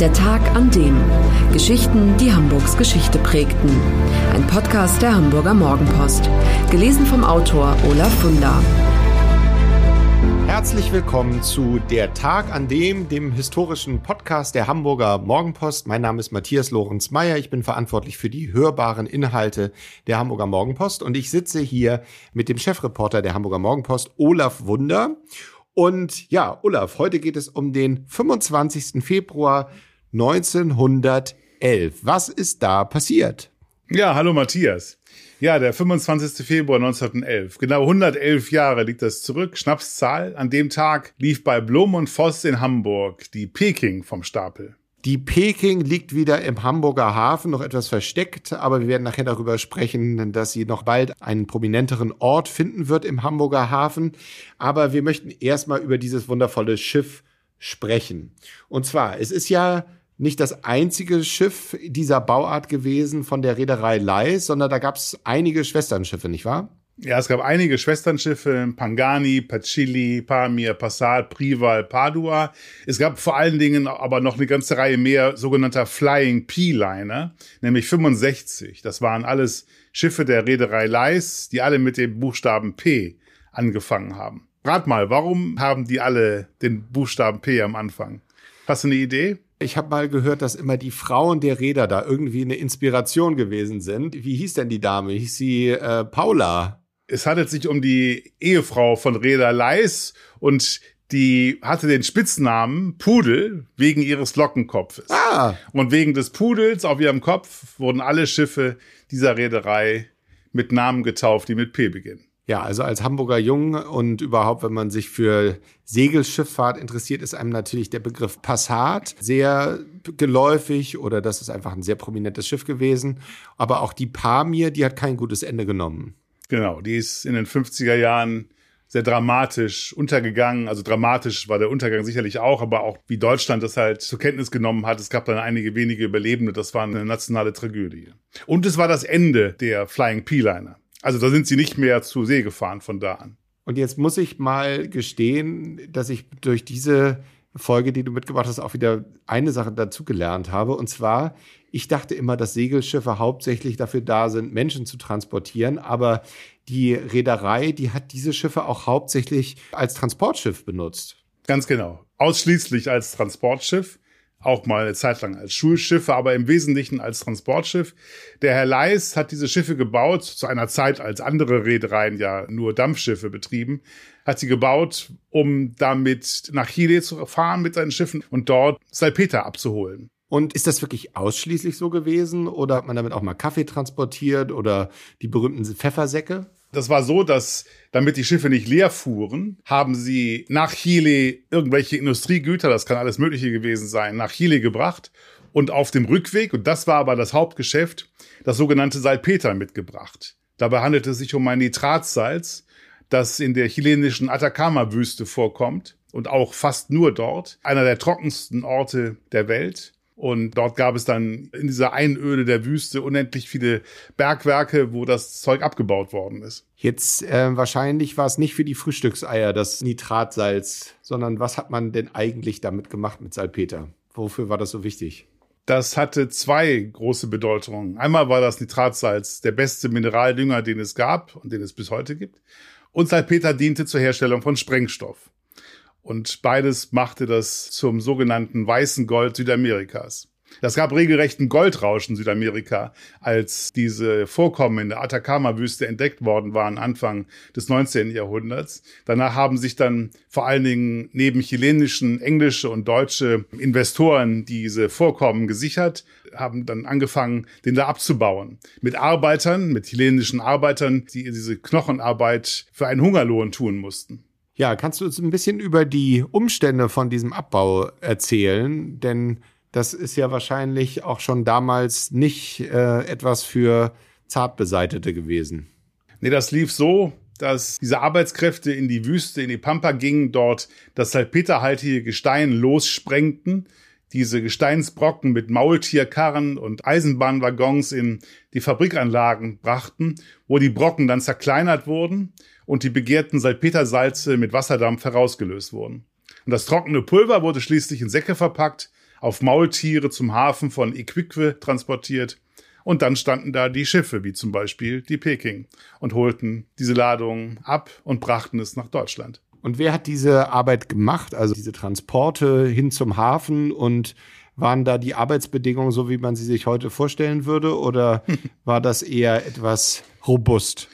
Der Tag an dem. Geschichten, die Hamburgs Geschichte prägten. Ein Podcast der Hamburger Morgenpost. Gelesen vom Autor Olaf Funder. Herzlich willkommen zu Der Tag an dem, dem historischen Podcast der Hamburger Morgenpost. Mein Name ist Matthias Lorenz Meyer. Ich bin verantwortlich für die hörbaren Inhalte der Hamburger Morgenpost und ich sitze hier mit dem Chefreporter der Hamburger Morgenpost, Olaf Wunder. Und ja, Olaf, heute geht es um den 25. Februar 1911. Was ist da passiert? Ja, hallo Matthias. Ja, der 25. Februar 1911. Genau 111 Jahre liegt das zurück. Schnapszahl. An dem Tag lief bei Blom und Voss in Hamburg die Peking vom Stapel. Die Peking liegt wieder im Hamburger Hafen, noch etwas versteckt, aber wir werden nachher darüber sprechen, dass sie noch bald einen prominenteren Ort finden wird im Hamburger Hafen. Aber wir möchten erstmal über dieses wundervolle Schiff sprechen. Und zwar, es ist ja nicht das einzige Schiff dieser Bauart gewesen von der Reederei Leis, sondern da gab es einige Schwesternschiffe, nicht wahr? Ja, es gab einige Schwesternschiffe, Pangani, Pacilli, Pamir, Passat, Prival, Padua. Es gab vor allen Dingen aber noch eine ganze Reihe mehr sogenannter Flying P-Liner, nämlich 65. Das waren alles Schiffe der Reederei Leis, die alle mit dem Buchstaben P angefangen haben. Rat mal, warum haben die alle den Buchstaben P am Anfang? Hast du eine Idee? Ich habe mal gehört, dass immer die Frauen der Räder da irgendwie eine Inspiration gewesen sind. Wie hieß denn die Dame? Hieß sie äh, Paula? Es handelt sich um die Ehefrau von Reda Leis und die hatte den Spitznamen Pudel wegen ihres Lockenkopfes. Ah. Und wegen des Pudels auf ihrem Kopf wurden alle Schiffe dieser Reederei mit Namen getauft, die mit P beginnen. Ja, also als Hamburger Jung und überhaupt, wenn man sich für Segelschifffahrt interessiert, ist einem natürlich der Begriff Passat sehr geläufig oder das ist einfach ein sehr prominentes Schiff gewesen. Aber auch die Pamir, die hat kein gutes Ende genommen. Genau, die ist in den 50er Jahren sehr dramatisch untergegangen. Also dramatisch war der Untergang sicherlich auch, aber auch wie Deutschland das halt zur Kenntnis genommen hat. Es gab dann einige wenige Überlebende. Das war eine nationale Tragödie. Und es war das Ende der Flying P-Liner. Also da sind sie nicht mehr zu See gefahren von da an. Und jetzt muss ich mal gestehen, dass ich durch diese Folge, die du mitgebracht hast, auch wieder eine Sache dazugelernt habe. Und zwar, ich dachte immer, dass Segelschiffe hauptsächlich dafür da sind, Menschen zu transportieren. Aber die Reederei, die hat diese Schiffe auch hauptsächlich als Transportschiff benutzt. Ganz genau. Ausschließlich als Transportschiff auch mal eine Zeit lang als Schulschiffe, aber im Wesentlichen als Transportschiff. Der Herr Leis hat diese Schiffe gebaut, zu einer Zeit, als andere Reedereien ja nur Dampfschiffe betrieben, hat sie gebaut, um damit nach Chile zu fahren mit seinen Schiffen und dort Salpeter abzuholen. Und ist das wirklich ausschließlich so gewesen oder hat man damit auch mal Kaffee transportiert oder die berühmten Pfeffersäcke? Das war so, dass damit die Schiffe nicht leer fuhren, haben sie nach Chile irgendwelche Industriegüter, das kann alles Mögliche gewesen sein, nach Chile gebracht und auf dem Rückweg, und das war aber das Hauptgeschäft, das sogenannte Salpeter mitgebracht. Dabei handelt es sich um ein Nitratsalz, das in der chilenischen Atacama-Wüste vorkommt und auch fast nur dort, einer der trockensten Orte der Welt. Und dort gab es dann in dieser Einöde der Wüste unendlich viele Bergwerke, wo das Zeug abgebaut worden ist. Jetzt äh, wahrscheinlich war es nicht für die Frühstückseier das Nitratsalz, sondern was hat man denn eigentlich damit gemacht mit Salpeter? Wofür war das so wichtig? Das hatte zwei große Bedeutungen. Einmal war das Nitratsalz der beste Mineraldünger, den es gab und den es bis heute gibt. Und Salpeter diente zur Herstellung von Sprengstoff. Und beides machte das zum sogenannten weißen Gold Südamerikas. Das gab regelrechten Goldrausch in Südamerika, als diese Vorkommen in der Atacama-Wüste entdeckt worden waren, Anfang des 19. Jahrhunderts. Danach haben sich dann vor allen Dingen neben chilenischen, englische und deutsche Investoren diese Vorkommen gesichert, haben dann angefangen, den da abzubauen. Mit Arbeitern, mit chilenischen Arbeitern, die diese Knochenarbeit für einen Hungerlohn tun mussten. Ja, kannst du uns ein bisschen über die Umstände von diesem Abbau erzählen? Denn das ist ja wahrscheinlich auch schon damals nicht äh, etwas für Zartbeseitete gewesen. Nee, das lief so, dass diese Arbeitskräfte in die Wüste, in die Pampa gingen, dort das salpeterhaltige Gestein lossprengten, diese Gesteinsbrocken mit Maultierkarren und Eisenbahnwaggons in die Fabrikanlagen brachten, wo die Brocken dann zerkleinert wurden und die begehrten Salpetersalze mit Wasserdampf herausgelöst wurden. Und das trockene Pulver wurde schließlich in Säcke verpackt, auf Maultiere zum Hafen von Iquique transportiert. Und dann standen da die Schiffe, wie zum Beispiel die Peking, und holten diese Ladungen ab und brachten es nach Deutschland. Und wer hat diese Arbeit gemacht? Also diese Transporte hin zum Hafen und waren da die Arbeitsbedingungen so, wie man sie sich heute vorstellen würde? Oder war das eher etwas robust?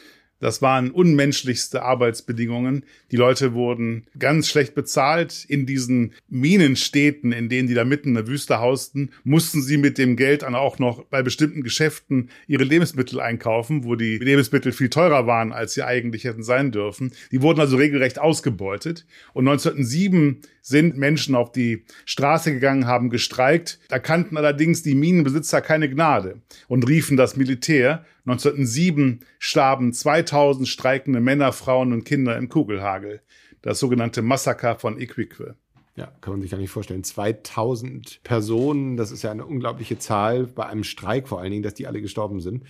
Das waren unmenschlichste Arbeitsbedingungen. Die Leute wurden ganz schlecht bezahlt. In diesen Minenstädten, in denen die da mitten in der Wüste hausten, mussten sie mit dem Geld dann auch noch bei bestimmten Geschäften ihre Lebensmittel einkaufen, wo die Lebensmittel viel teurer waren, als sie eigentlich hätten sein dürfen. Die wurden also regelrecht ausgebeutet. Und 1907 sind Menschen auf die Straße gegangen, haben gestreikt. Da kannten allerdings die Minenbesitzer keine Gnade und riefen das Militär. 1907 starben 2000 streikende Männer, Frauen und Kinder im Kugelhagel. Das sogenannte Massaker von Iquique. Ja, kann man sich gar nicht vorstellen. 2000 Personen, das ist ja eine unglaubliche Zahl bei einem Streik vor allen Dingen, dass die alle gestorben sind.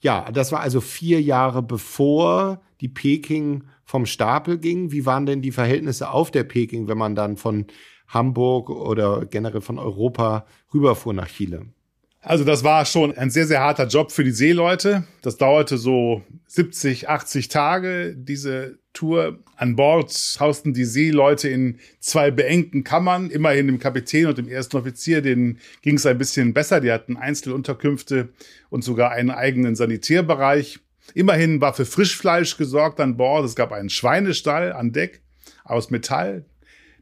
Ja, das war also vier Jahre bevor die Peking vom Stapel ging. Wie waren denn die Verhältnisse auf der Peking, wenn man dann von Hamburg oder generell von Europa rüberfuhr nach Chile? Also das war schon ein sehr, sehr harter Job für die Seeleute. Das dauerte so 70, 80 Tage, diese Tour. An Bord hausten die Seeleute in zwei beengten Kammern. Immerhin dem Kapitän und dem ersten Offizier, denen ging es ein bisschen besser. Die hatten Einzelunterkünfte und sogar einen eigenen Sanitärbereich. Immerhin war für Frischfleisch gesorgt an Bord. Es gab einen Schweinestall an Deck aus Metall.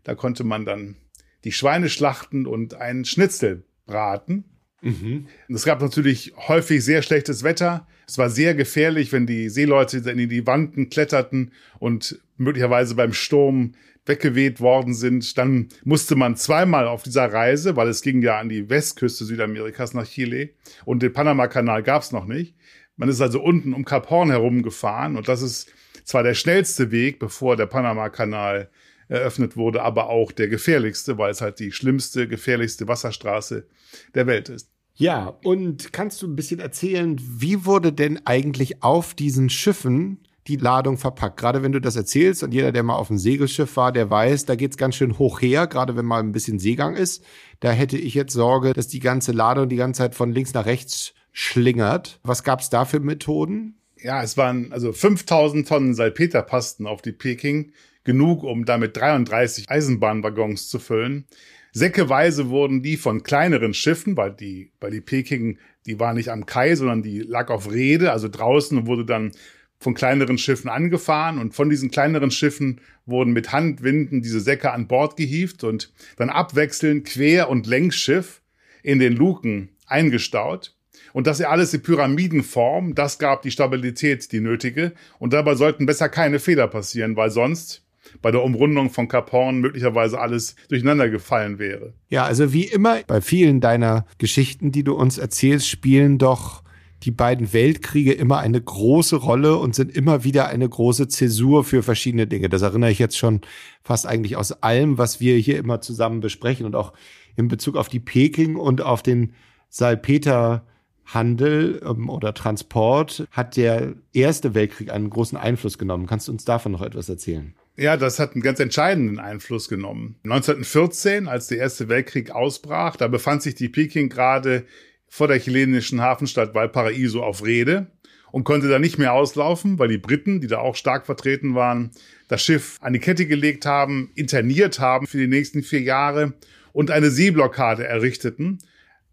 Da konnte man dann die Schweine schlachten und einen Schnitzel braten. Mhm. Es gab natürlich häufig sehr schlechtes Wetter. Es war sehr gefährlich, wenn die Seeleute in die Wanden kletterten und möglicherweise beim Sturm weggeweht worden sind. Dann musste man zweimal auf dieser Reise, weil es ging ja an die Westküste Südamerikas nach Chile und den Panamakanal gab es noch nicht. Man ist also unten um Kap Horn herumgefahren und das ist zwar der schnellste Weg, bevor der Panamakanal eröffnet wurde, aber auch der gefährlichste, weil es halt die schlimmste, gefährlichste Wasserstraße der Welt ist. Ja, und kannst du ein bisschen erzählen, wie wurde denn eigentlich auf diesen Schiffen die Ladung verpackt? Gerade wenn du das erzählst und jeder, der mal auf dem Segelschiff war, der weiß, da geht's ganz schön hoch her, gerade wenn mal ein bisschen Seegang ist. Da hätte ich jetzt Sorge, dass die ganze Ladung die ganze Zeit von links nach rechts schlingert. Was gab's da für Methoden? Ja, es waren also 5000 Tonnen Salpeter passten auf die Peking, genug, um damit 33 Eisenbahnwaggons zu füllen. Säckeweise wurden die von kleineren Schiffen, weil die, weil die Peking, die war nicht am Kai, sondern die lag auf Rede, also draußen wurde dann von kleineren Schiffen angefahren und von diesen kleineren Schiffen wurden mit Handwinden diese Säcke an Bord gehievt und dann abwechselnd Quer- und Längsschiff in den Luken eingestaut. Und das ja alles in Pyramidenform, das gab die Stabilität, die nötige. Und dabei sollten besser keine Fehler passieren, weil sonst bei der Umrundung von Cap Horn möglicherweise alles durcheinander gefallen wäre. Ja, also wie immer bei vielen deiner Geschichten, die du uns erzählst, spielen doch die beiden Weltkriege immer eine große Rolle und sind immer wieder eine große Zäsur für verschiedene Dinge. Das erinnere ich jetzt schon fast eigentlich aus allem, was wir hier immer zusammen besprechen und auch in Bezug auf die Peking und auf den Salpeter Handel ähm, oder Transport hat der Erste Weltkrieg einen großen Einfluss genommen. Kannst du uns davon noch etwas erzählen? Ja, das hat einen ganz entscheidenden Einfluss genommen. 1914, als der Erste Weltkrieg ausbrach, da befand sich die Peking gerade vor der chilenischen Hafenstadt Valparaiso auf Rede und konnte da nicht mehr auslaufen, weil die Briten, die da auch stark vertreten waren, das Schiff an die Kette gelegt haben, interniert haben für die nächsten vier Jahre und eine Seeblockade errichteten,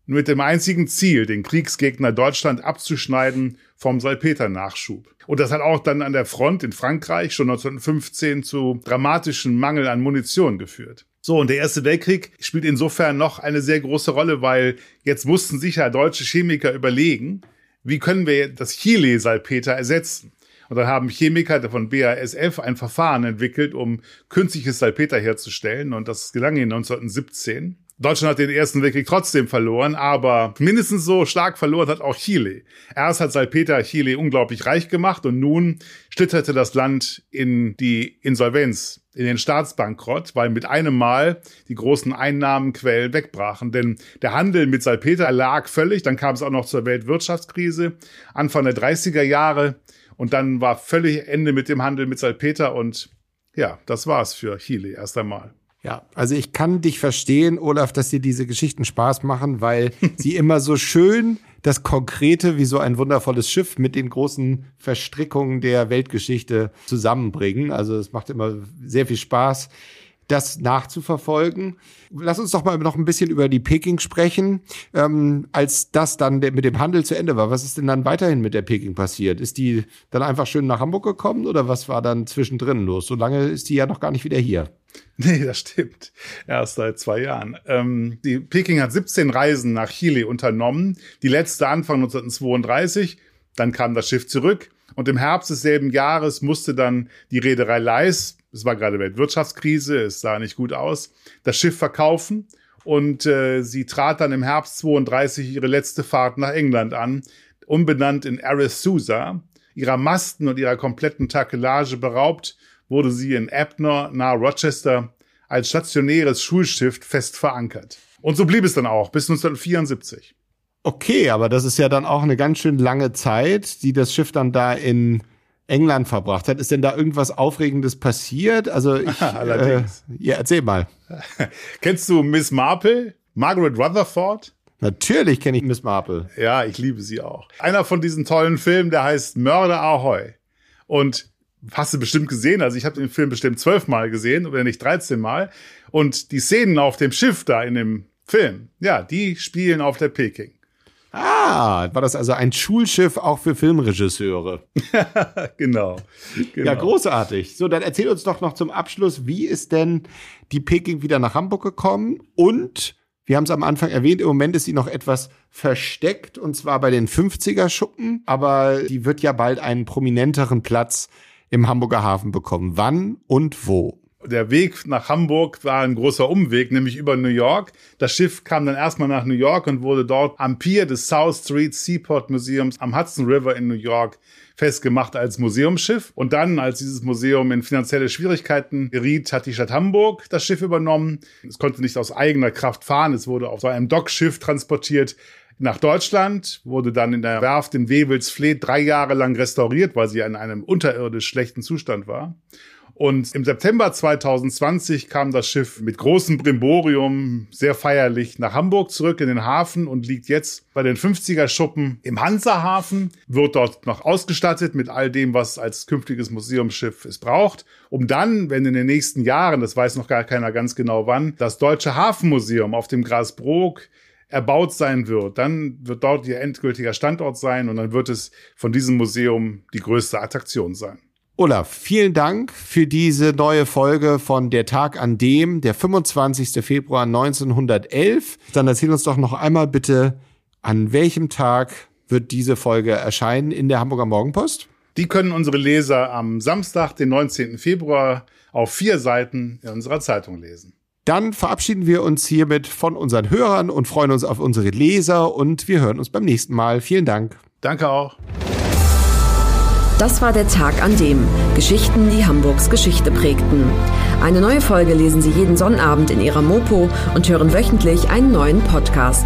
mit dem einzigen Ziel, den Kriegsgegner Deutschland abzuschneiden vom Salpeter-Nachschub. Und das hat auch dann an der Front in Frankreich schon 1915 zu dramatischen Mangel an Munition geführt. So, und der Erste Weltkrieg spielt insofern noch eine sehr große Rolle, weil jetzt mussten sich ja deutsche Chemiker überlegen, wie können wir das Chile-Salpeter ersetzen? Und dann haben Chemiker von BASF ein Verfahren entwickelt, um künstliches Salpeter herzustellen. Und das gelang ihnen 1917. Deutschland hat den Ersten Weltkrieg trotzdem verloren, aber mindestens so stark verloren hat auch Chile. Erst hat Salpeter Chile unglaublich reich gemacht und nun schlitterte das Land in die Insolvenz, in den Staatsbankrott, weil mit einem Mal die großen Einnahmenquellen wegbrachen. Denn der Handel mit Salpeter lag völlig, dann kam es auch noch zur Weltwirtschaftskrise, Anfang der 30er Jahre und dann war völlig Ende mit dem Handel mit Salpeter und ja, das war's für Chile erst einmal. Ja, also ich kann dich verstehen, Olaf, dass dir diese Geschichten Spaß machen, weil sie immer so schön das Konkrete wie so ein wundervolles Schiff mit den großen Verstrickungen der Weltgeschichte zusammenbringen. Also es macht immer sehr viel Spaß das nachzuverfolgen. Lass uns doch mal noch ein bisschen über die Peking sprechen. Ähm, als das dann mit dem Handel zu Ende war, was ist denn dann weiterhin mit der Peking passiert? Ist die dann einfach schön nach Hamburg gekommen oder was war dann zwischendrin los? So lange ist die ja noch gar nicht wieder hier. Nee, das stimmt. Erst seit zwei Jahren. Ähm, die Peking hat 17 Reisen nach Chile unternommen. Die letzte Anfang 1932. Dann kam das Schiff zurück. Und im Herbst desselben Jahres musste dann die Reederei Leis es war gerade Weltwirtschaftskrise, es sah nicht gut aus, das Schiff verkaufen und äh, sie trat dann im Herbst 32 ihre letzte Fahrt nach England an, umbenannt in Arethusa. Ihrer Masten und ihrer kompletten Takelage beraubt, wurde sie in Abner nahe Rochester als stationäres Schulschiff fest verankert. Und so blieb es dann auch bis 1974. Okay, aber das ist ja dann auch eine ganz schön lange Zeit, die das Schiff dann da in England verbracht hat. Ist denn da irgendwas Aufregendes passiert? Also ich, Allerdings. Äh, ja, erzähl mal. Kennst du Miss Marple? Margaret Rutherford? Natürlich kenne ich Miss Marple. Ja, ich liebe sie auch. Einer von diesen tollen Filmen, der heißt Mörder Ahoy. Und hast du bestimmt gesehen, also ich habe den Film bestimmt zwölfmal gesehen oder nicht 13 Mal. Und die Szenen auf dem Schiff da in dem Film, ja, die spielen auf der Peking. Ah, war das also ein Schulschiff auch für Filmregisseure? genau, genau. Ja, großartig. So, dann erzähl uns doch noch zum Abschluss, wie ist denn die Peking wieder nach Hamburg gekommen? Und wir haben es am Anfang erwähnt, im Moment ist sie noch etwas versteckt und zwar bei den 50er Schuppen, aber die wird ja bald einen prominenteren Platz im Hamburger Hafen bekommen. Wann und wo? der Weg nach Hamburg war ein großer Umweg, nämlich über New York. Das Schiff kam dann erstmal nach New York und wurde dort am Pier des South Street Seaport Museums am Hudson River in New York festgemacht als Museumsschiff. Und dann, als dieses Museum in finanzielle Schwierigkeiten geriet, hat die Stadt Hamburg das Schiff übernommen. Es konnte nicht aus eigener Kraft fahren. Es wurde auf so einem Dockschiff transportiert nach Deutschland, wurde dann in der Werft in Wewelsfleet drei Jahre lang restauriert, weil sie in einem unterirdisch schlechten Zustand war. Und im September 2020 kam das Schiff mit großem Brimborium sehr feierlich nach Hamburg zurück in den Hafen und liegt jetzt bei den 50er Schuppen im Hansahafen, wird dort noch ausgestattet mit all dem, was als künftiges Museumsschiff es braucht, um dann, wenn in den nächsten Jahren, das weiß noch gar keiner ganz genau wann, das Deutsche Hafenmuseum auf dem Grasbrook erbaut sein wird, dann wird dort ihr endgültiger Standort sein und dann wird es von diesem Museum die größte Attraktion sein. Olaf, vielen Dank für diese neue Folge von Der Tag an dem, der 25. Februar 1911. Dann erzähl uns doch noch einmal bitte, an welchem Tag wird diese Folge erscheinen in der Hamburger Morgenpost? Die können unsere Leser am Samstag, den 19. Februar, auf vier Seiten in unserer Zeitung lesen. Dann verabschieden wir uns hiermit von unseren Hörern und freuen uns auf unsere Leser und wir hören uns beim nächsten Mal. Vielen Dank. Danke auch. Das war der Tag an dem Geschichten, die Hamburgs Geschichte prägten. Eine neue Folge lesen Sie jeden Sonnabend in Ihrer Mopo und hören wöchentlich einen neuen Podcast.